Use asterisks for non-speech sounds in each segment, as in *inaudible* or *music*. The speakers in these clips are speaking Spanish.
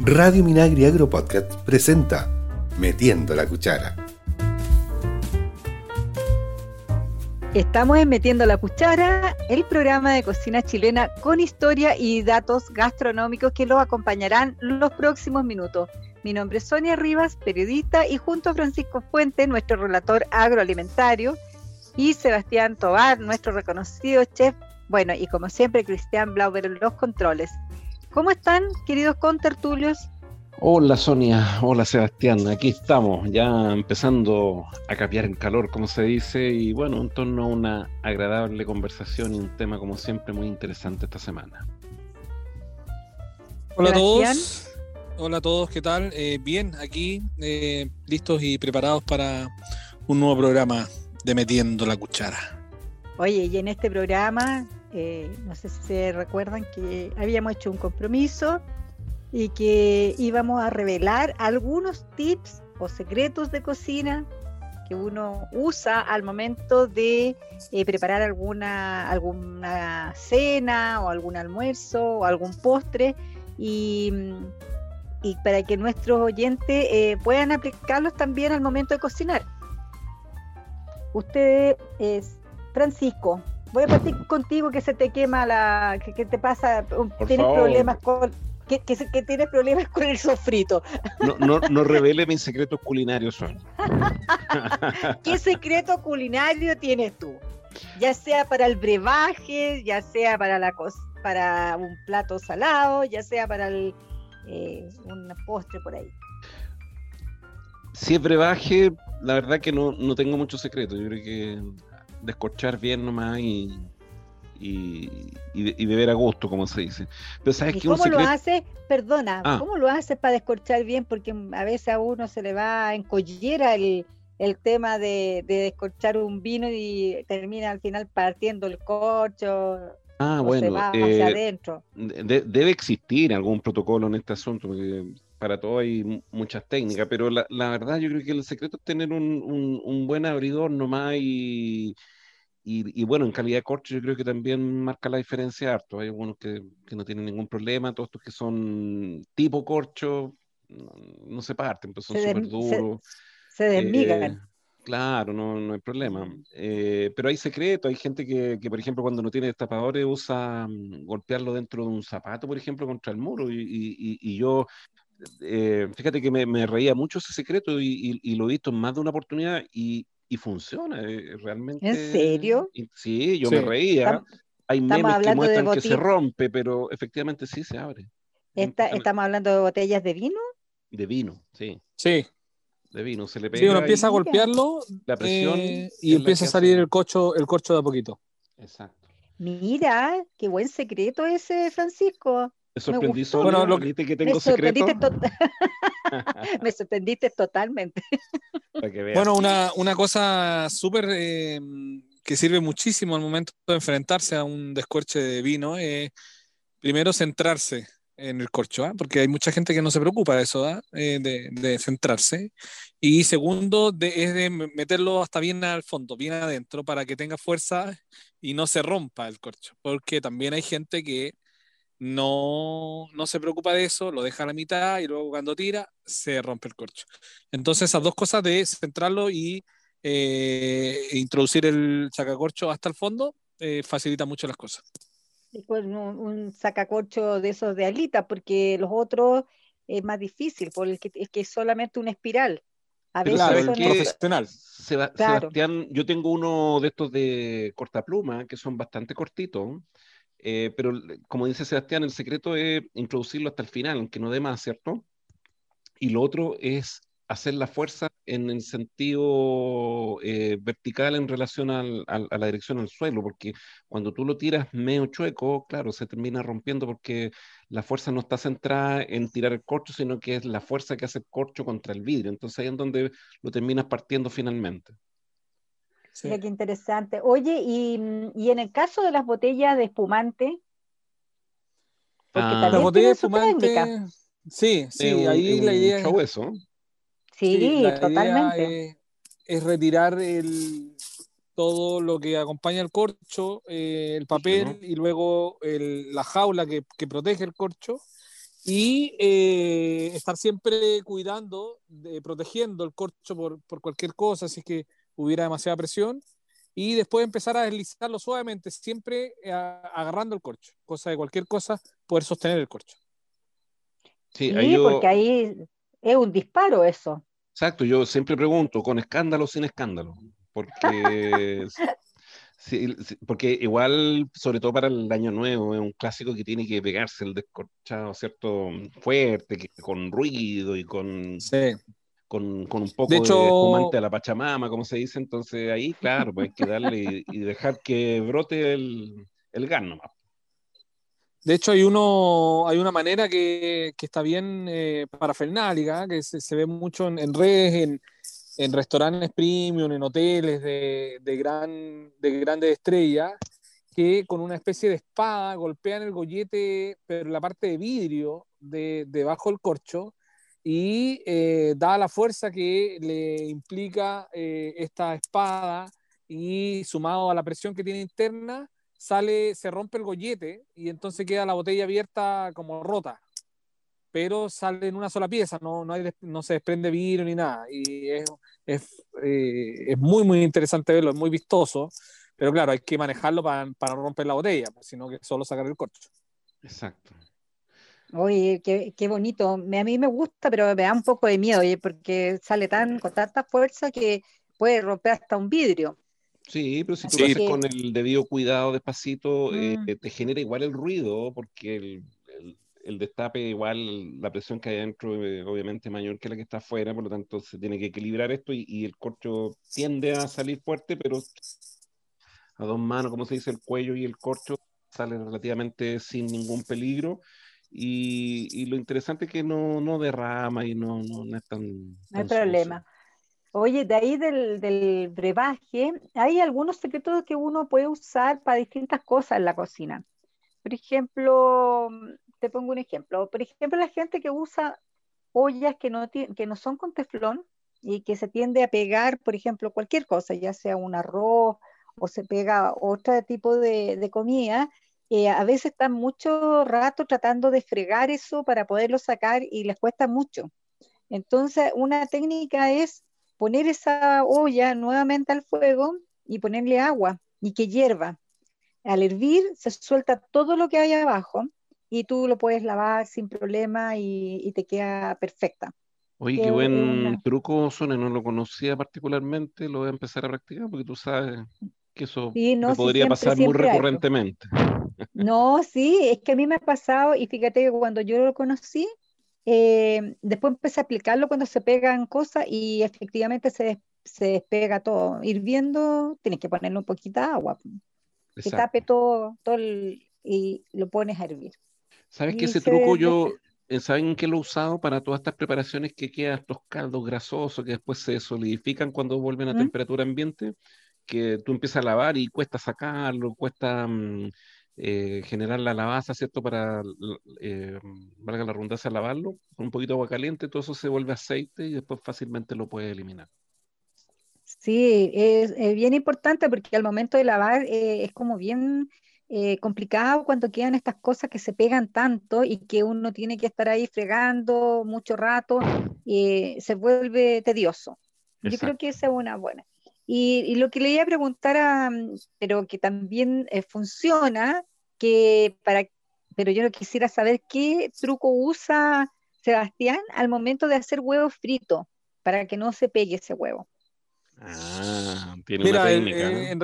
Radio Minagri Agro Podcast presenta Metiendo la Cuchara. Estamos en Metiendo la Cuchara, el programa de cocina chilena con historia y datos gastronómicos que los acompañarán los próximos minutos. Mi nombre es Sonia Rivas, periodista, y junto a Francisco Fuente, nuestro relator agroalimentario, y Sebastián Tobar, nuestro reconocido chef, bueno, y como siempre, Cristian Blauber los controles. ¿Cómo están, queridos contertulios? Hola Sonia, hola Sebastián, aquí estamos ya empezando a capear en calor, como se dice, y bueno, en torno a una agradable conversación y un tema como siempre muy interesante esta semana. Hola a todos, hola a todos, ¿qué tal? Eh, bien, aquí eh, listos y preparados para un nuevo programa de Metiendo la Cuchara. Oye, y en este programa, eh, no sé si se recuerdan que habíamos hecho un compromiso y que íbamos a revelar algunos tips o secretos de cocina que uno usa al momento de eh, preparar alguna, alguna cena o algún almuerzo o algún postre y, para que nuestros oyentes eh, puedan aplicarlos también al momento de cocinar. Usted es Francisco. Voy a partir contigo que se te quema la, que, te pasa, tienes problemas con, que, que, tienes problemas con el sofrito. No, no, no revele mis secretos culinarios, son. *laughs* ¿Qué secreto culinario tienes tú? Ya sea para el brebaje, ya sea para la para un plato salado, ya sea para el, eh, un postre por ahí. Si es brebaje, la verdad que no, no tengo mucho secreto. Yo creo que descorchar bien nomás y, y, beber a gusto, como se dice. Pero ¿sabes ¿Y ¿Cómo lo hace? Perdona, ah. ¿cómo lo hace para descorchar bien? Porque a veces a uno se le va en collera el, tema de, descorchar un vino y termina al final partiendo el corcho. Ah, bueno, hacia eh, adentro. debe existir algún protocolo en este asunto, porque para todo hay muchas técnicas, pero la, verdad yo creo que el secreto es tener un, un, un buen abridor nomás y, y, bueno, en calidad de corcho yo creo que también marca la diferencia harto. Hay algunos que, no tienen ningún problema, todos estos que son tipo corcho no, se parten, pues son súper duros. Se, desmigan. Eh, claro, no, no hay problema. Eh, pero hay secretos, hay gente que, por ejemplo, cuando no tiene destapadores usa mm, golpearlo dentro de un zapato, por ejemplo, contra el muro. Y, yo, eh, fíjate que me, reía mucho ese secreto y, lo he visto en más de una oportunidad y, y funciona, eh, realmente. ¿En serio? sí, yo me reía. Hay memes que muestran que se rompe, pero efectivamente sí se abre. ¿Estamos hablando de botellas de vino? De vino, sí. Sí. De vino, se le pega. Sí, uno empieza a golpearlo la presión eh, y empieza a salir el corcho, el corcho de a poquito. Exacto. Mira, qué buen secreto ese, Francisco. Me sorprendí solo, bueno, lo que, que tengo secreto. *laughs* *laughs* me sorprendiste totalmente. bueno, una, una cosa súper eh, que sirve muchísimo al momento de enfrentarse a un descorche de vino es primero centrarse en el corcho, ¿ah? porque hay mucha gente que no se preocupa de eso, ¿ah? eh, de, de, centrarse. Y segundo, de, es de meterlo hasta bien al fondo, bien adentro, para que tenga fuerza y no se rompa el corcho, porque también hay gente que no, no se preocupa de eso, lo deja a la mitad y luego cuando tira se rompe el corcho. Entonces esas dos cosas de centrarlo y eh, introducir el sacacorcho hasta el fondo eh, facilita mucho las cosas. un, sacacorcho de esos de alita, porque los otros es más difícil, porque es que es solamente una espiral. A veces profesional. Sebastián, yo tengo uno de estos de cortapluma que son bastante cortitos eh, pero como dice Sebastián, el secreto es introducirlo hasta el final, aunque no dé más, ¿cierto? Y lo otro es hacer la fuerza en el sentido eh, vertical en relación a la dirección al suelo, porque cuando tú lo tiras medio chueco, claro, se termina rompiendo porque la fuerza no está centrada en tirar el corcho, sino que es la fuerza que hace el corcho contra el vidrio. Entonces ahí es donde lo terminas partiendo finalmente. Mira qué interesante. Oye, y, y, en el caso de las botellas de espumante, porque ah, la botella de espumante, sí, sí, ahí la idea es Sí, totalmente. es, retirar el, todo lo que acompaña el corcho, eh, el papel y luego el, la jaula que, que, protege el corcho y eh, estar siempre cuidando, de, protegiendo el corcho por, por, cualquier cosa, es que hubiera demasiada presión, y después empezar a deslizarlo suavemente, siempre eh, agarrando el corcho, cosa de cualquier cosa, poder sostener el corcho. Sí, porque ahí es un disparo eso. Exacto, yo siempre pregunto, ¿con escándalo o sin escándalo? Porque *laughs* Sí, porque igual, sobre todo para el año nuevo, es un clásico que tiene que pegarse el descorchado, ¿cierto? Fuerte, con ruido y con, con, con, un poco de, hecho, espumante a la Pachamama, como se dice. Entonces ahí, claro, pues hay que darle y, dejar que brote el, el gas nomás. De hecho, hay uno, hay una manera que, que está bien eh, parafernálica, que se, se, ve mucho en, en redes, en, en restaurantes premium, en hoteles de, de, gran, de grandes estrellas, que con una especie de espada golpean el gollete, pero la parte de vidrio de, debajo del corcho, y eh, da la fuerza que le implica eh, esta espada y sumado a la presión que tiene interna, sale, se rompe el gollete y entonces queda la botella abierta como rota pero sale en una sola pieza, no, no, hay, no se desprende vidrio ni nada. Y es, es, eh, es, muy, muy interesante verlo, es muy vistoso, pero claro, hay que manejarlo para, para no romper la botella, pues, sino que solo sacar el corcho. Exacto. Oye, qué, qué, bonito. Me, a mí me gusta, pero me da un poco de miedo, oye, porque sale tan con tanta fuerza que puede romper hasta un vidrio. Sí, pero si tú lo haces con el debido cuidado despacito, eh, mm. te genera igual el ruido, porque el, el destape igual, la presión que hay adentro eh, obviamente mayor que la que está afuera, por lo tanto se tiene que equilibrar esto y, el corcho tiende a salir fuerte, pero a dos manos, como se dice, el cuello y el corcho salen relativamente sin ningún peligro. Y, lo interesante es que no, no derrama y no, no, es tan... No hay problema. Oye, de ahí del, del brebaje, hay algunos secretos que uno puede usar para distintas cosas en la cocina. Por ejemplo, te pongo un ejemplo. Por ejemplo, la gente que usa ollas que no, que no son con teflón y que se tiende a pegar, por ejemplo, cualquier cosa, ya sea un arroz o se pega otro tipo de, comida, eh, a veces están mucho rato tratando de fregar eso para poderlo sacar y les cuesta mucho. Entonces, una técnica es poner esa olla nuevamente al fuego y ponerle agua y que hierva. Al hervir se suelta todo lo que hay abajo y tú lo puedes lavar sin problema y, te queda perfecta. Oye, qué buen truco, Sonia, no lo conocía particularmente, lo voy a empezar a practicar porque tú sabes que eso podría pasar muy recurrentemente. No, sí, es que a mí me ha pasado y fíjate que cuando yo lo conocí, eh, después empecé a aplicarlo cuando se pegan cosas y efectivamente se, se despega todo. Hirviendo, tienes que ponerle un poquito de agua, que tape todo, todo y lo pones a hervir. ¿Sabes que ese truco yo, eh, ¿saben que lo he usado para todas estas preparaciones que quedan estos caldos grasosos que después se solidifican cuando vuelven a temperatura ambiente? Que tú empiezas a lavar y cuesta sacarlo, cuesta mm, eh, generar la lavaza, ¿cierto? Para, eh, valga la redundancia, lavarlo con un poquito de agua caliente, todo eso se vuelve aceite y después fácilmente lo puedes eliminar. Sí, es, es, bien importante porque al momento de lavar es como bien eh, complicado cuando quedan estas cosas que se pegan tanto y que uno tiene que estar ahí fregando mucho rato, y se vuelve tedioso. Yo creo que esa es una buena. Y, lo que le iba a preguntar, pero que también eh, funciona, que para, pero yo no quisiera saber qué truco usa Sebastián al momento de hacer huevo frito para que no se pegue ese huevo. Ah, tiene una técnica. Eh, en,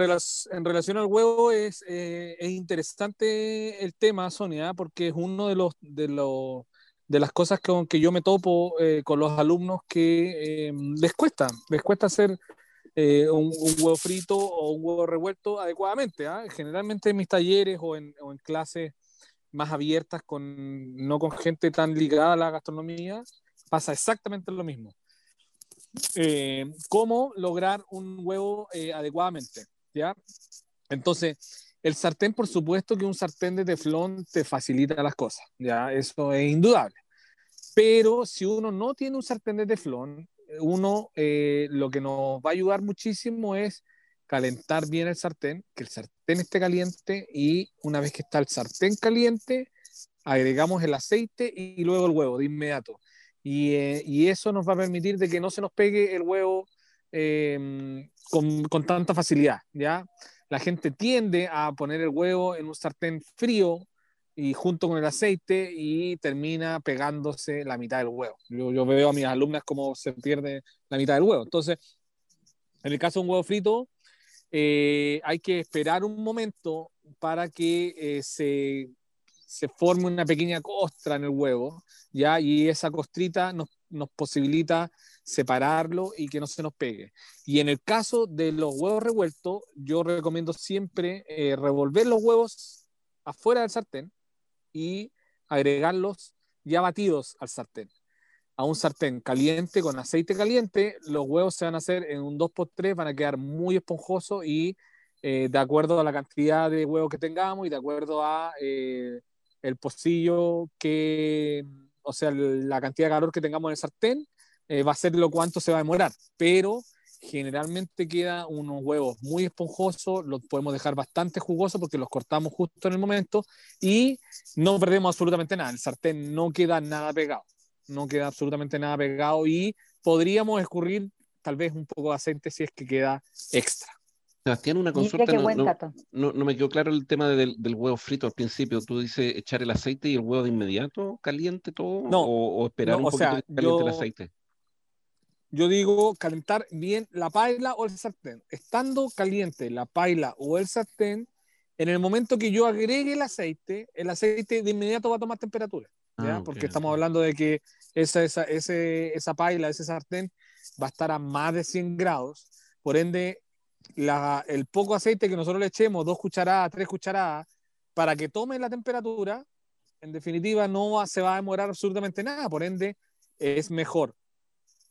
relación al huevo es, eh, es, interesante el tema, Sonia, porque es uno de los de los de las cosas con que yo me topo eh, con los alumnos que les cuesta, les cuesta hacer un, huevo frito o un huevo revuelto adecuadamente. ¿ah? Generalmente en mis talleres o en, o en clases más abiertas, con, no con gente tan ligada a la gastronomía, pasa exactamente lo mismo eh, cómo lograr un huevo eh, adecuadamente, ¿ya? Entonces, el sartén, por supuesto que un sartén de teflón te facilita las cosas, ¿ya? Eso es indudable. Pero si uno no tiene un sartén de teflón, uno eh, lo que nos va a ayudar muchísimo es calentar bien el sartén, que el sartén esté caliente y una vez que está el sartén caliente, agregamos el aceite y luego el huevo de inmediato. Y, eh, eso nos va a permitir de que no se nos pegue el huevo em, con, con, tanta facilidad, ¿ya? La gente tiende a poner el huevo en un sartén frío y junto con el aceite y termina pegándose la mitad del huevo. Yo, yo veo a mis alumnas cómo se pierde la mitad del huevo. Entonces, en el caso de un huevo frito, eh, hay que esperar un momento para que eh, se, se, forme una pequeña costra en el huevo, ¿ya? Y esa costrita nos, nos, posibilita separarlo y que no se nos pegue. Y en el caso de los huevos revueltos, yo recomiendo siempre eh, revolver los huevos afuera del sartén y agregarlos ya batidos al sartén. A un sartén caliente con aceite caliente, los huevos se van a hacer en un 2x3, van a quedar muy esponjosos y eh, de acuerdo a la cantidad de huevos que tengamos y de acuerdo a eh, el pocillo que, o sea, la cantidad de calor que tengamos en el sartén, eh, va a ser lo cuánto se va a demorar, pero generalmente quedan unos huevos muy esponjosos, los podemos dejar bastante jugosos porque los cortamos justo en el momento y no perdemos absolutamente nada, el sartén no queda nada pegado no queda absolutamente nada pegado y podríamos escurrir tal vez un poco de aceite si es que queda extra. Sebastián, una consulta. No, no, me quedó claro el tema del, huevo frito al principio. ¿Tú dices echar el aceite y el huevo de inmediato caliente todo? No, ¿O, esperar un poquito sea, caliente el aceite? Yo digo calentar bien la paila o el sartén. Estando caliente la paila o el sartén, en el momento que yo agregue el aceite, el aceite de inmediato va a tomar temperatura. Ah, Porque estamos hablando de que esa, esa, ese, esa paila, ese sartén, va a estar a más de 100 grados. Por ende, la, el poco aceite que nosotros le echemos, dos cucharadas, tres cucharadas, para que tome la temperatura, en definitiva no se va a demorar absolutamente nada. Por ende, es mejor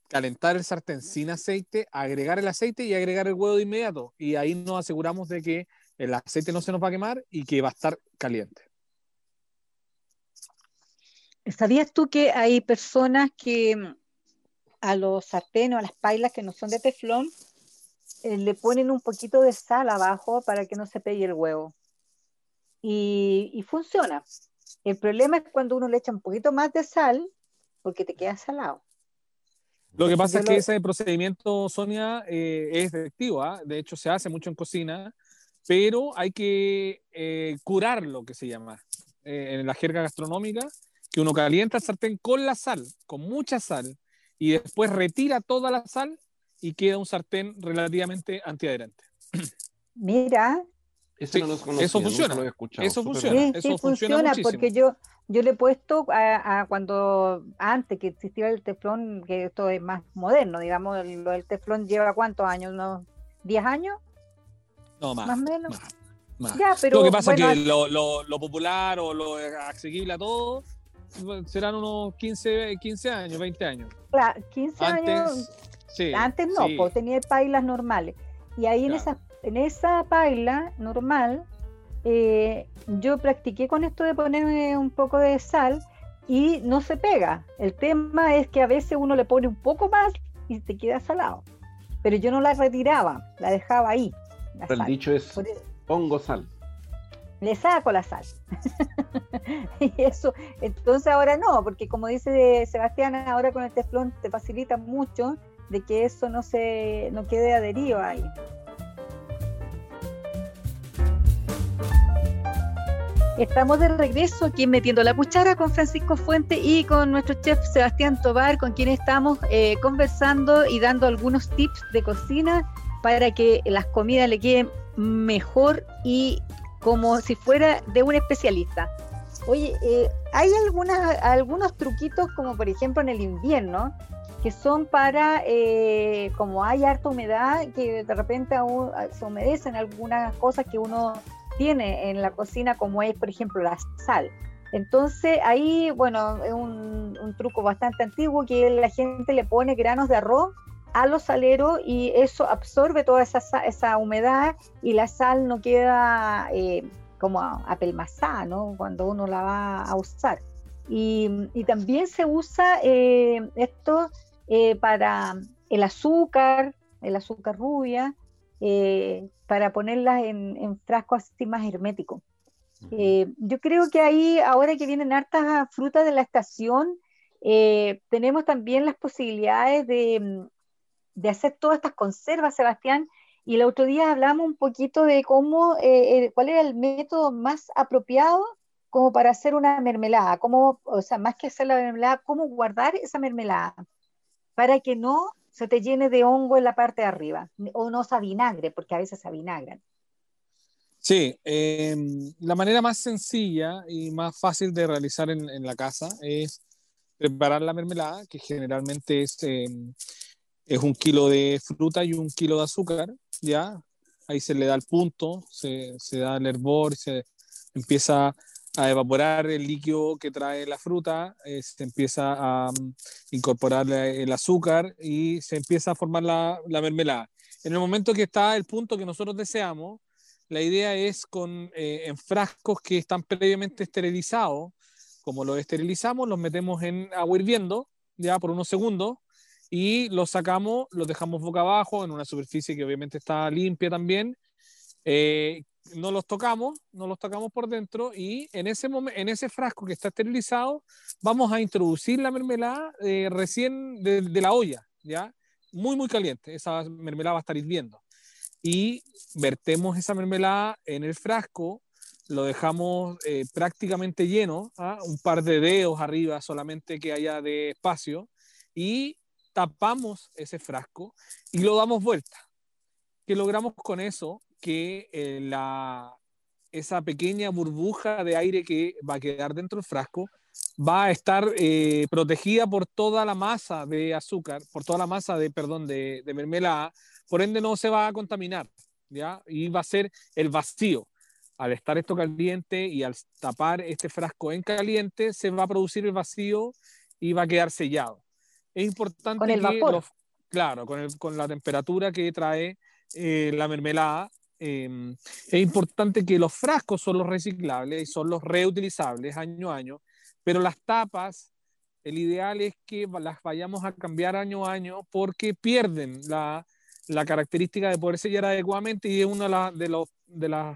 calentar el sartén sin aceite, agregar el aceite y agregar el huevo de inmediato. Y ahí nos aseguramos de que el aceite no se nos va a quemar y que va a estar caliente. ¿Sabías tú que hay personas que mm, a los sartenes o a las pailas que no son de teflón eh, le ponen un poquito de sal abajo para que no se pegue el huevo? Y, funciona. El problema es cuando uno le echa un poquito más de sal porque te queda salado. Lo que pasa es que ese procedimiento, Sonia, eh, es efectivo. ¿ah? De hecho, se hace mucho en cocina, pero hay que eh, curar lo que se llama en la jerga gastronómica que uno calienta el sartén con la sal, con mucha sal, y después retira toda la sal y queda un sartén relativamente antiadherente. Mira. Eso, funciona. eso funciona. eso funciona, porque yo, yo le he puesto a, cuando antes que existía el teflón, que esto es más moderno, digamos, el, el teflón lleva cuántos años, unos 10 años. No, más. Más o menos. Ya, pero, lo que pasa es que lo, lo, lo, popular o lo asequible a todo serán unos 15, 15 años, 20 años. Claro, 15 años. antes no, pues tenía pailas normales. Y ahí en, esa, en esa paila normal, eh, yo practiqué con esto de ponerme un poco de sal y no se pega. El tema es que a veces uno le pone un poco más y te queda salado. Pero yo no la retiraba, la dejaba ahí. el dicho es, pongo sal le saco la sal. *laughs* y eso, entonces ahora no, porque como dice Sebastián, ahora con el teflón te facilita mucho de que eso no se no quede adherido ahí. Estamos de regreso aquí Metiendo la Cuchara con Francisco Fuente y con nuestro chef Sebastián Tobar, con quien estamos eh, conversando y dando algunos tips de cocina para que las comidas le queden mejor y como si fuera de un especialista. Oye, eh, hay algunas, algunos truquitos, como por ejemplo en el invierno, que son para, eh, como hay harta humedad, que de repente se humedecen algunas cosas que uno tiene en la cocina, como es, por ejemplo, la sal. Entonces ahí, bueno, es un, truco bastante antiguo que la gente le pone granos de arroz a los saleros y eso absorbe toda esa, esa humedad y la sal no queda eh, como apelmazada ¿no? cuando uno la va a usar. Y, y también se usa eh, esto eh, para el azúcar, el azúcar rubia, para ponerlas en, en frascos así más herméticos. Eh, yo creo que ahí, ahora que vienen hartas frutas de la estación, eh, tenemos también las posibilidades de, mm, de, hacer todas estas conservas, Sebastián. Y el otro día hablamos un poquito de cómo, eh, cuál era el método más apropiado como para hacer una mermelada, cómo, o sea, más que hacer la mermelada, cómo guardar esa mermelada para que no se te llene de hongo en la parte de arriba o no se avinagre, porque a veces se avinagran. Sí, em, la manera más sencilla y más fácil de realizar en, en, la casa es preparar la mermelada, que generalmente es, em, es un kilo de fruta y un kilo de azúcar, ¿ya? Ahí se le da el punto, se, se da el hervor, se empieza a evaporar el líquido que trae la fruta, eh, se empieza a um, incorporar el azúcar y se empieza a formar la, la, mermelada. En el momento que está el punto que nosotros deseamos, la idea es con eh, en frascos que están previamente esterilizados, como los esterilizamos, los metemos en agua hirviendo ya por unos segundos y los sacamos, los dejamos boca abajo en una superficie que obviamente está limpia también. Eh, no los tocamos, no los tocamos por dentro y en ese, en ese frasco que está esterilizado vamos a introducir la mermelada eh, recién de, la olla, ¿ya? Muy, muy caliente. Esa mermelada va a estar hirviendo. Y vertemos esa mermelada en el frasco, lo dejamos eh, prácticamente lleno, ¿ah? un par de dedos arriba solamente que haya de espacio y tapamos ese frasco y lo damos vuelta. ¿Qué logramos con eso? Que eh, la, esa pequeña burbuja de aire que va a quedar dentro del frasco va a estar eh, protegida por toda la masa de azúcar, por toda la masa de, perdón, de, de, mermelada, por ende no se va a contaminar, ¿ya? Y va a ser el vacío. Al estar esto caliente y al tapar este frasco en caliente, se va a producir el vacío y va a quedar sellado. Es importante con el vapor. claro, con, el, con, la temperatura que trae eh, la mermelada, Em, es importante que los frascos son los reciclables y son los reutilizables año a año, pero las tapas, el ideal es que las vayamos a cambiar año a año porque pierden la, la característica de poder sellar adecuadamente y es una de, los, de,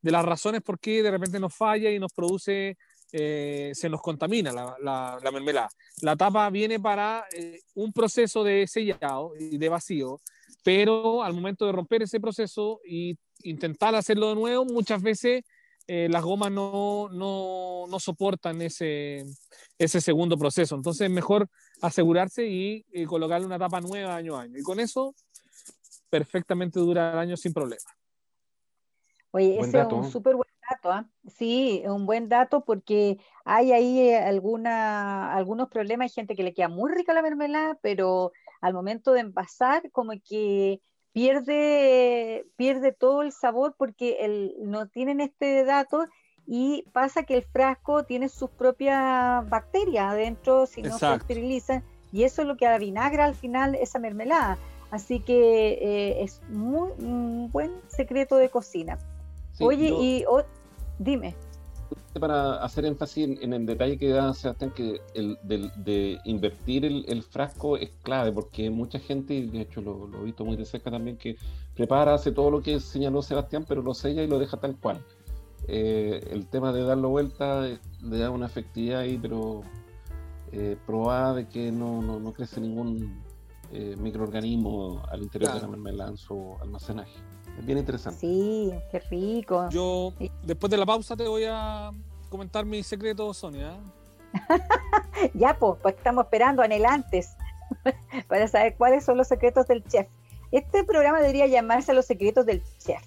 de las razones por qué de repente nos falla y nos produce, eh, se nos contamina la, la, la, mermelada. La tapa viene para eh, un proceso de sellado y de vacío pero al momento de romper ese proceso y intentar hacerlo de nuevo, muchas veces eh, las gomas no, no, no, soportan ese, ese segundo proceso. Entonces es mejor asegurarse y, colocarle una tapa nueva año a año. Y con eso perfectamente dura el año sin problema. Oye, ese es un ¿eh? súper buen dato. ¿ah? Sí, es un buen dato porque hay ahí eh, alguna, algunos problemas. Hay gente que le queda muy rica la mermelada, pero al momento de envasar, como que pierde, pierde todo el sabor porque el, no tienen este dato y pasa que el frasco tiene sus propias bacterias adentro si no se esterilizan y eso es lo que avinagra al final esa mermelada. Así que eh, es muy, un buen secreto de cocina. Oye, y dime para hacer énfasis en, el detalle que da Sebastián, que el de, invertir el, frasco es clave, porque mucha gente, y de hecho lo, he visto muy de cerca también, que prepara, hace todo lo que señaló Sebastián, pero lo sella y lo deja tal cual. Eh, el tema de darlo vuelta eh, le da una efectividad ahí, pero eh, probada de que no, no, crece ningún microorganismo al interior de la mermelada en su almacenaje. Es bien interesante. Sí, qué rico. Yo, después de la pausa, te voy a comentar mi secreto, Sonia. *laughs* ya, pues, pues estamos esperando anhelantes *laughs* para saber cuáles son los secretos del chef. Este programa debería llamarse Los secretos del chef.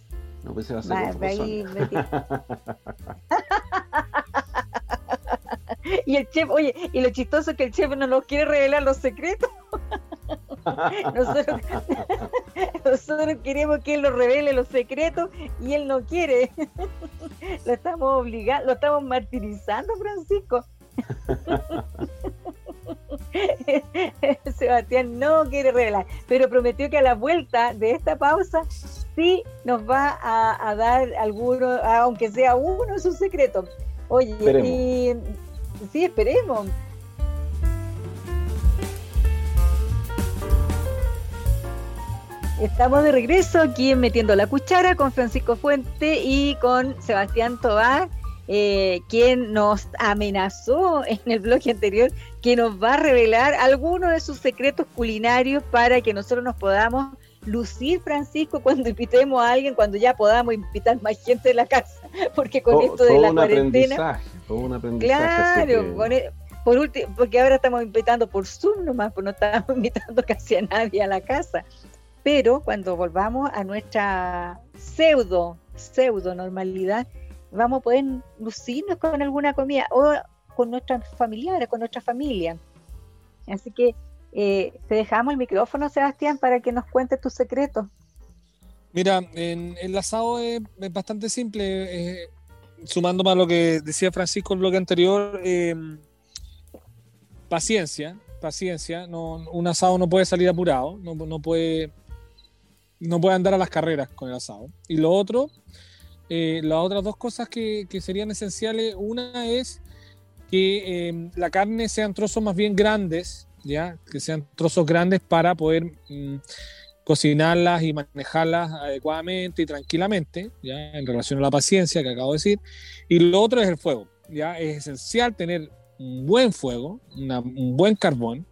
No, pues se va a hacer ahí, *laughs* y el chef, oye, y lo chistoso es que el chef no nos quiere revelar los secretos. nosotros, nosotros queremos que él nos revele los secretos y él no quiere. *laughs* lo estamos obligando, lo estamos martirizando, Francisco. *laughs* Sebastián no quiere revelar, pero prometió que a la vuelta de esta pausa sí nos va a, dar alguno, aunque sea uno de sus secretos. Oye, y, sí, esperemos. Estamos de regreso aquí en Metiendo la Cuchara con Francisco Fuente y con Sebastián Tobar. eh, quien nos amenazó en el bloque anterior que nos va a revelar algunos de sus secretos culinarios para que nosotros nos podamos lucir, Francisco, cuando invitemos a alguien, cuando ya podamos invitar más gente de la casa, *laughs* porque con esto de la cuarentena... Todo un aprendizaje. Claro, e, por último, porque ahora estamos invitando por Zoom nomás, pues no estamos *laughs* invitando casi a nadie a la casa. Pero cuando volvamos a nuestra pseudo, pseudo normalidad, vamos a poder lucirnos con alguna comida o con nuestras familiares, con nuestra familia. Así que eh, te dejamos el micrófono, Sebastián, para que nos cuentes tus secretos. Mira, el asado es, bastante simple. Eh, sumándome a lo que decía Francisco en el bloque anterior, eh, paciencia, paciencia. Un asado no puede salir apurado, no, puede, no puede andar a las carreras con el asado. Y lo otro, eh, las otras dos cosas que, serían esenciales, una es que eh, la carne sean trozos más bien grandes, ya, que sean trozos grandes para poder mm, cocinarlas y manejarlas adecuadamente y tranquilamente, ya, en relación a la paciencia que acabo de decir. Y lo otro es el fuego, ya, es esencial tener un buen fuego, un buen carbón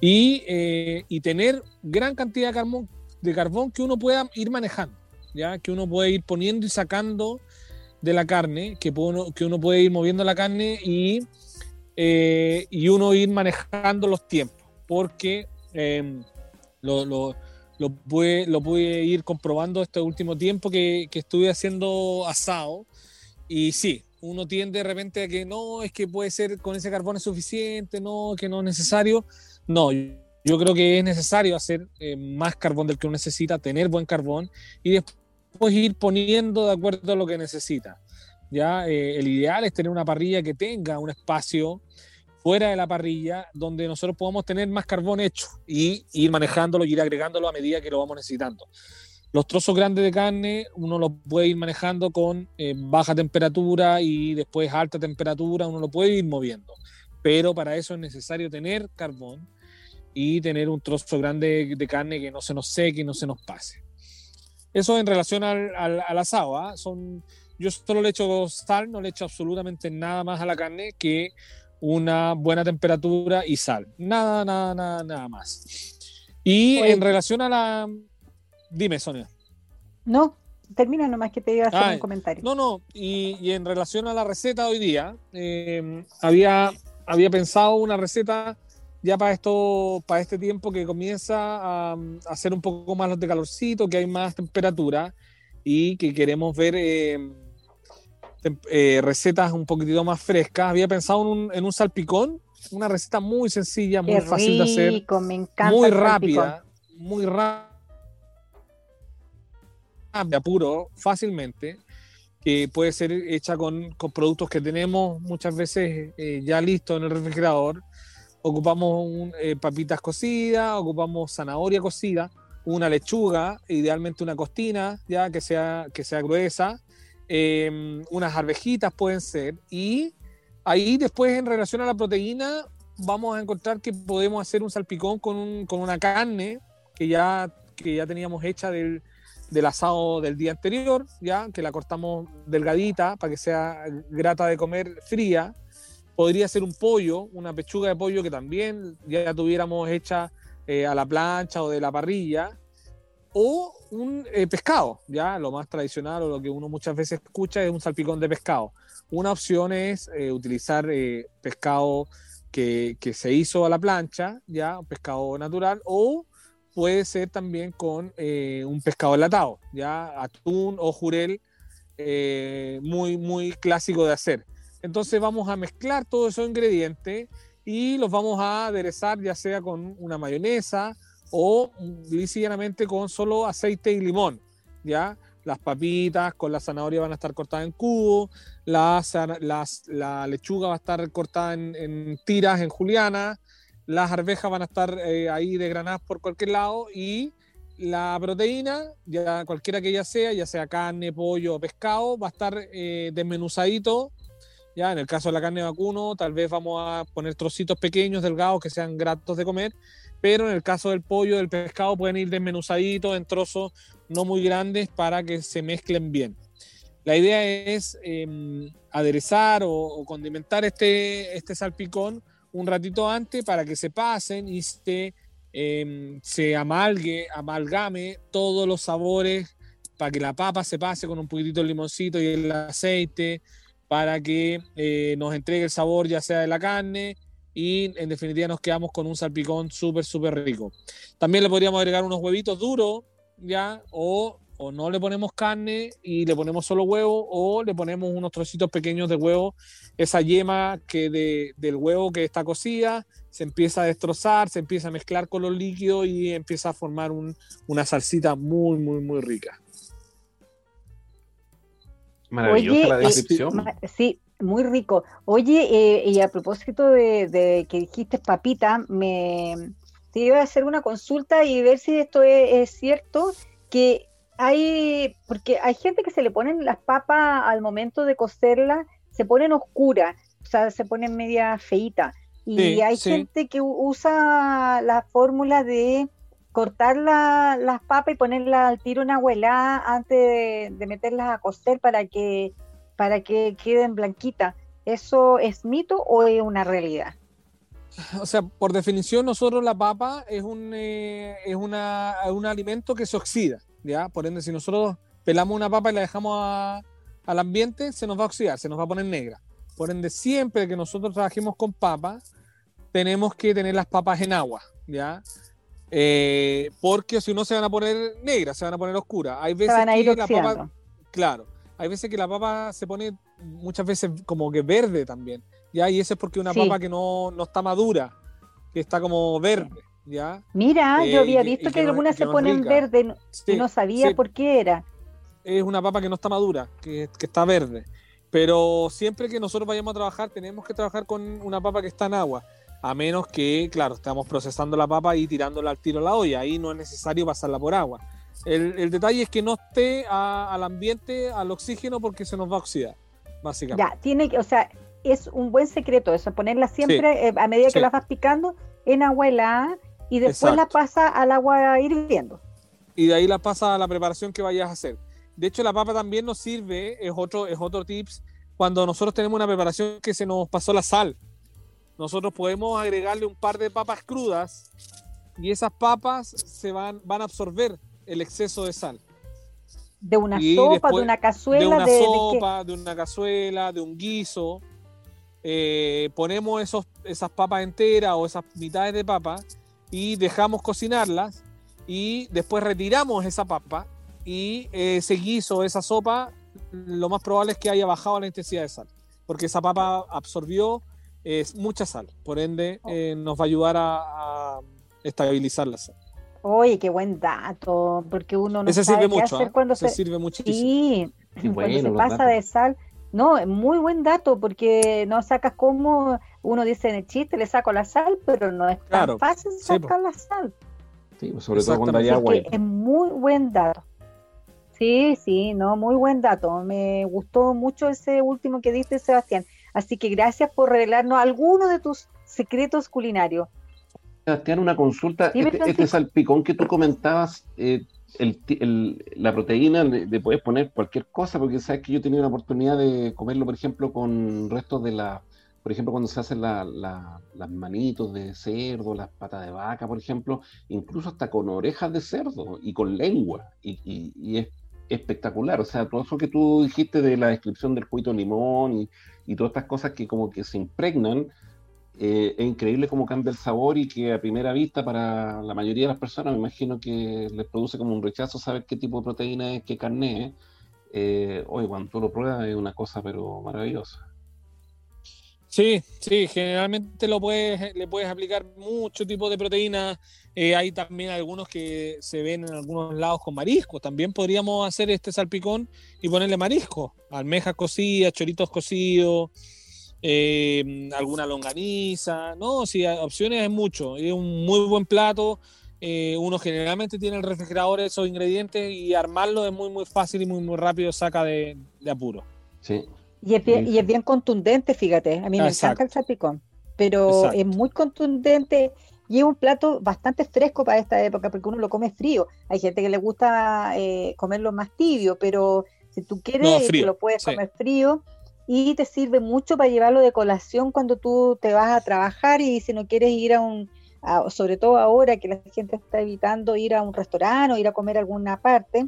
y, eh, y tener gran cantidad de carbón, de carbón que uno pueda ir manejando ¿ya? que uno puede ir poniendo y sacando de la carne, que, uno, que uno puede ir moviendo la carne y, eh, y uno ir manejando los tiempos, porque em, lo, lo, lo, pude, lo pude ir comprobando este último tiempo que, que estuve haciendo asado. Y sí, uno tiende de repente a que no, es que puede ser con ese carbón es suficiente, no, que no es necesario. No, yo creo que es necesario hacer eh, más carbón del que uno necesita, tener buen carbón y después ir poniendo de acuerdo a lo que necesitas. ¿ya? Eh, el ideal es tener una parrilla que tenga un espacio fuera de la parrilla donde nosotros podamos tener más carbón hecho y ir manejándolo y ir agregándolo a medida que lo vamos necesitando. Los trozos grandes de carne uno los puede ir manejando con eh, baja temperatura y después alta temperatura, uno lo puede ir moviendo. Pero para eso es necesario tener carbón y tener un trozo grande de carne que no se nos seque y no se nos pase. Eso en relación al, al, asado. ¿ah? Son, yo solo le echo sal, no le echo absolutamente nada más a la carne que una buena temperatura y sal. Nada, nada, nada, nada más. Y en relación a la... Dime, Sonia. No, termina nomás que te iba a hacer un comentario. No, no, y, y, en relación a la receta hoy día, eh, había, había pensado una receta ya para esto, para este tiempo que comienza a, hacer un poco más de calorcito, que hay más temperatura y que queremos ver eh, eh, recetas un poquitito más frescas. Había pensado en un, salpicón, una receta muy sencilla, muy fácil de hacer, me encanta muy rápida, muy rápida, apuro fácilmente que puede ser hecha con, productos que tenemos muchas veces eh, ya listos en el refrigerador ocupamos eh, papitas cocidas, ocupamos zanahoria cocida, una lechuga, idealmente una costina, ya que sea, que sea gruesa, em, unas arvejitas pueden ser, y ahí después en relación a la proteína vamos a encontrar que podemos hacer un salpicón con, con una carne que ya, que ya teníamos hecha del, del asado del día anterior, ya que la cortamos delgadita para que sea grata de comer fría podría ser un pollo, una pechuga de pollo que también ya tuviéramos hecha eh, a la plancha o de la parrilla, o un eh, pescado, ya lo más tradicional o lo que uno muchas veces escucha es un salpicón de pescado. Una opción es eh, utilizar pescado que, que, se hizo a la plancha, ya, un pescado natural, o puede ser también con un pescado enlatado, ya, atún o jurel, muy, muy clásico de hacer. Entonces vamos a mezclar todos esos ingredientes y los vamos a aderezar ya sea con una mayonesa o lisianamente con solo aceite y limón, ¿ya? Las papitas con la zanahoria van a estar cortadas en cubos, la, lechuga va a estar cortada en, tiras, en juliana, las arvejas van a estar eh, ahí degranadas por cualquier lado y la proteína, ya cualquiera que ella sea, ya sea carne, pollo o pescado, va a estar eh, desmenuzadito ya, en el caso de la carne de vacuno, tal vez vamos a poner trocitos pequeños, delgados, que sean gratos de comer, pero en el caso del pollo, del pescado, pueden ir desmenuzaditos en trozos no muy grandes para que se mezclen bien. La idea es em, aderezar o, condimentar este, este salpicón un ratito antes para que se pasen y se, em, se amalgue, amalgame todos los sabores para que la papa se pase con un poquitito de limoncito y el aceite, para que eh, nos entregue el sabor ya sea de la carne y en definitiva nos quedamos con un salpicón súper, súper rico. También le podríamos agregar unos huevitos duros, ¿ya? O, o, no le ponemos carne y le ponemos solo huevo, o le ponemos unos trocitos pequeños de huevo, esa yema que de, del huevo que está cocida, se empieza a destrozar, se empieza a mezclar con los líquidos y empieza a formar un, una salsita muy, muy, muy rica. Maravillosa la descripción. sí, muy rico. Oye, eh, y a propósito de, que dijiste papita, me te iba a hacer una consulta y ver si esto es, cierto, que hay, porque hay gente que se le ponen las papas al momento de cocerlas, se ponen oscuras, o sea, se ponen media feita. Y hay gente que usa la fórmula de cortar las papas y ponerlas al tiro en abuela antes de, de meterlas a cocer para que para que queden blanquitas. ¿Eso es mito o es una realidad? O sea, por definición, nosotros la papa es un, eh, es una, un alimento que se oxida, ¿ya? Por ende, si nosotros pelamos una papa y la dejamos al ambiente, se nos va a oxidar, se nos va a poner negra. Por ende, siempre que nosotros trabajemos con papas, tenemos que tener las papas en agua, ¿ya? Eh, porque si no se van a poner negras, se van a poner oscuras. Hay veces van a ir que la papa, claro, hay veces que la papa se pone muchas veces como que verde también, ¿ya? Y eso es porque una papa que no, está madura, que está como verde, ¿ya? Mira, yo eh, había visto que, algunas se ponen verde y no sabía por qué era. Es una papa que no está madura, que, está verde. Pero siempre que nosotros vayamos a trabajar, tenemos que trabajar con una papa que está en agua. A menos que, claro, estamos procesando la papa y tirándola al tiro a la olla. Ahí no es necesario pasarla por agua. El, detalle es que no esté al ambiente, al oxígeno, porque se nos va a oxidar, básicamente. Ya, tiene que, o sea, es un buen secreto eso, ponerla siempre, eh, a medida que la vas picando, en agua helada y después la pasa al agua hirviendo. Y de ahí la pasa a la preparación que vayas a hacer. De hecho, la papa también nos sirve, es otro, es otro tips, cuando nosotros tenemos una preparación que se nos pasó la sal. Nosotros podemos agregarle un par de papas crudas y esas papas se van, van a absorber el exceso de sal. De una sopa, de una cazuela. De una sopa, de, una cazuela, de un guiso. Eh, ponemos esos, esas papas enteras o esas mitades de papa y dejamos cocinarlas y después retiramos esa papa y ese guiso, esa sopa, lo más probable es que haya bajado la intensidad de sal, porque esa papa absorbió mucha sal, por ende oh. eh, nos va a ayudar a estabilizar la sal. Oye, qué buen dato, porque uno no sabe sirve qué mucho, hacer ¿eh? cuando se... sirve muchísimo. Sí, cuando se pasa de sal. No, muy buen dato, porque no sacas como uno dice en el chiste, le saco la sal, pero no es tan fácil sacar la sal. Sí, pues, sobre todo cuando hay agua. Es, es muy buen dato. Sí, sí, no, muy buen dato. Me gustó mucho ese último que diste, Sebastián. Así que gracias por revelarnos algunos de tus secretos culinarios. Sebastián, una consulta. Este, este, salpicón que tú comentabas, eh, la proteína le, puedes poner cualquier cosa, porque sabes que yo he tenido la oportunidad de comerlo, por ejemplo, con restos de la, por ejemplo, cuando se hacen las manitos de cerdo, las patas de vaca, por ejemplo, incluso hasta con orejas de cerdo y con lengua, y, es espectacular. O sea, todo eso que tú dijiste de la descripción del de limón y, y todas estas cosas que como que se impregnan, eh, es increíble cómo cambia el sabor y que a primera vista para la mayoría de las personas me imagino que les produce como un rechazo saber qué tipo de proteína es, qué carne es. Eh, oye, cuando tú lo pruebas es una cosa pero maravillosa. Sí, sí, generalmente lo puedes, le puedes aplicar mucho tipo de proteínas. Eh, hay también algunos que se ven en algunos lados con marisco. También podríamos hacer este salpicón y ponerle marisco, almejas cocidas, choritos cocidos, eh, alguna longaniza, no, sí, opciones hay mucho, es un muy buen plato, eh, uno generalmente tiene el refrigerador esos ingredientes y armarlo es muy muy fácil y muy muy rápido, saca de, apuro. Sí. Y es, bien, y es bien contundente, fíjate, a mí me encanta el salpicón, pero es muy contundente y es un plato bastante fresco para esta época porque uno lo come frío. Hay gente que le gusta eh, comerlo más tibio, pero Si tú quieres, lo puedes comer frío y te sirve mucho para llevarlo de colación cuando tú te vas a trabajar y si no quieres ir a un, sobre todo ahora que la gente está evitando ir a un restaurante o ir a comer a alguna parte,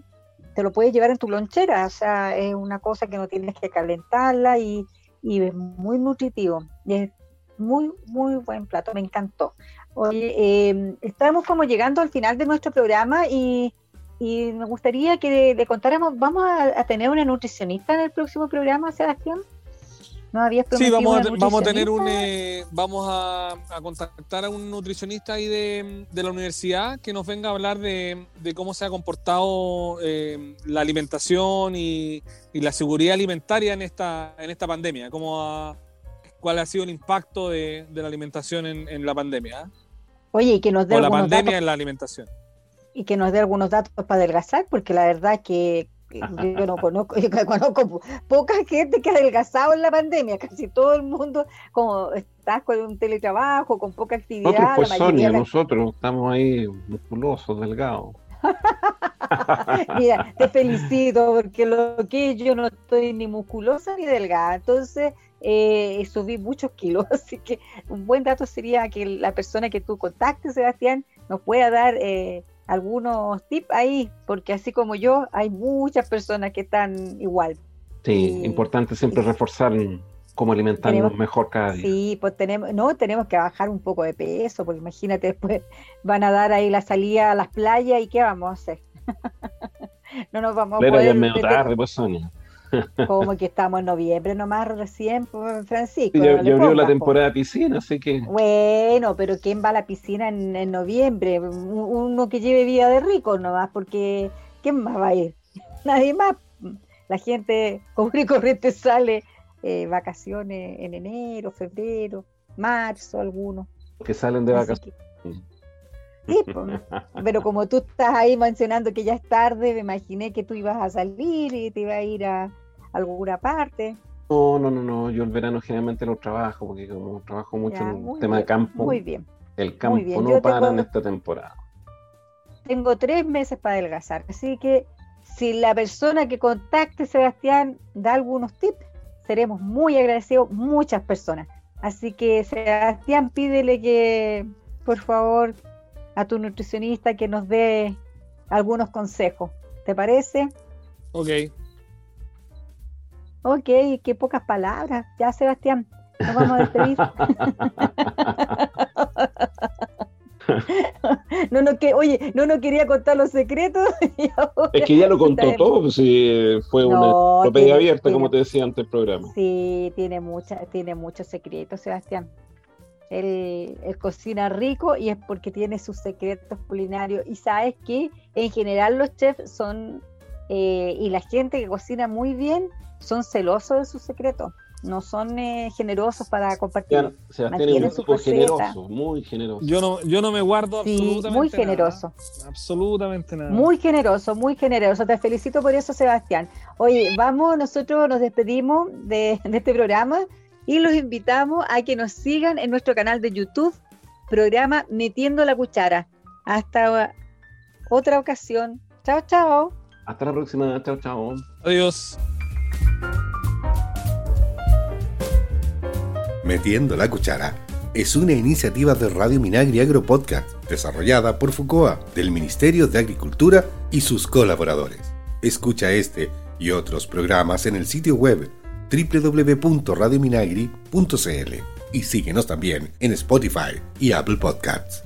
te lo puedes llevar en tu lonchera, o sea, es una cosa que no tienes que calentarla y, y es muy nutritivo. Y es muy, muy buen plato, me encantó. Oye, em, estamos como llegando al final de nuestro programa y, y me gustaría que le, contáramos, ¿vamos a, tener una nutricionista en el próximo programa, Sebastián? ¿No habías sí, vamos a, vamos a tener un, eh, vamos a, contactar a un nutricionista ahí de, de, la universidad que nos venga a hablar de, de cómo se ha comportado eh, la alimentación y, y, la seguridad alimentaria en esta, en esta pandemia, cómo cuál ha sido el impacto de, la alimentación en, en la pandemia. ¿eh? Oye, y que nos dé o la pandemia en la alimentación. Y que nos dé algunos datos para adelgazar, porque la verdad que yo no conozco, yo conozco poca gente que ha adelgazado en la pandemia, casi todo el mundo, como estás con un teletrabajo, con poca actividad. Nosotros, pues, nosotros estamos ahí musculosos, delgados. *laughs* Mira, te felicito porque lo que yo no estoy ni musculosa ni delgada, entonces eh, subí muchos kilos, *laughs* así que un buen dato sería que la persona que tú contactes, Sebastián, nos pueda dar eh, algunos tips ahí, porque así como yo, hay muchas personas que están igual. Sí, importante siempre reforzar cómo alimentarnos mejor cada día. Sí, pues tenemos, no, tenemos que bajar un poco de peso, porque imagínate *laughs* después van a dar ahí la salida a las playas y ¿qué vamos a hacer? *laughs* no nos vamos a poder... medio tarde, pues Sonia. Como que estamos en noviembre nomás recién, pues, Francisco. yo, abrió la temporada de piscina, así que. Bueno, pero ¿quién va a la piscina en, noviembre? Uno que lleve vida de rico nomás, porque ¿quién más va a ir? *laughs* Nadie más. La gente con y corriente sale eh, vacaciones en enero, febrero, marzo, algunos. Que salen de vacaciones. Sí, pero como tú estás ahí mencionando que ya es tarde, me imaginé que tú ibas a salir y te ibas a ir a alguna parte. No, no, no, no. Yo el verano generalmente no trabajo porque como trabajo mucho en el tema de campo. Muy bien. El campo no para en esta temporada. Tengo tres meses para adelgazar, así que si la persona que contacte Sebastián da algunos tips, seremos muy agradecidos, muchas personas. Así que Sebastián, pídele que por favor a tu nutricionista que nos dé algunos consejos. ¿Te parece? Ok. Ok, qué pocas palabras. Ya, Sebastián, nos vamos a despedir. *laughs* no, no, que, oye, no nos quería contar los secretos. *laughs* es que ya lo contó todo, si fue una enciclopedia abierta, como te decía antes el programa. Sí, tiene, mucha, tiene muchos secretos, Sebastián. Él, cocina rico y es porque tiene sus secretos culinarios. Y sabes que en general los chefs son, eh, y la gente que cocina muy bien, son celosos de sus secretos. No son eh, generosos para compartir. Sebastián es un generoso, muy generoso. Yo no, yo no me guardo absolutamente muy generoso. Absolutamente nada. Muy generoso, muy generoso. Te felicito por eso, Sebastián. Oye, vamos, nosotros nos despedimos de, de este programa y los invitamos a que nos sigan en nuestro canal de YouTube, programa Metiendo la Cuchara. Hasta otra ocasión. Chao, chao. Hasta la próxima. Chao, chao. Adiós. Metiendo la Cuchara es una iniciativa de Radio Minagri Agro Podcast, desarrollada por FUCOA, del Ministerio de Agricultura y sus colaboradores. Escucha este y otros programas en el sitio web www.radiominagri.cl y síguenos también en Spotify y Apple Podcasts.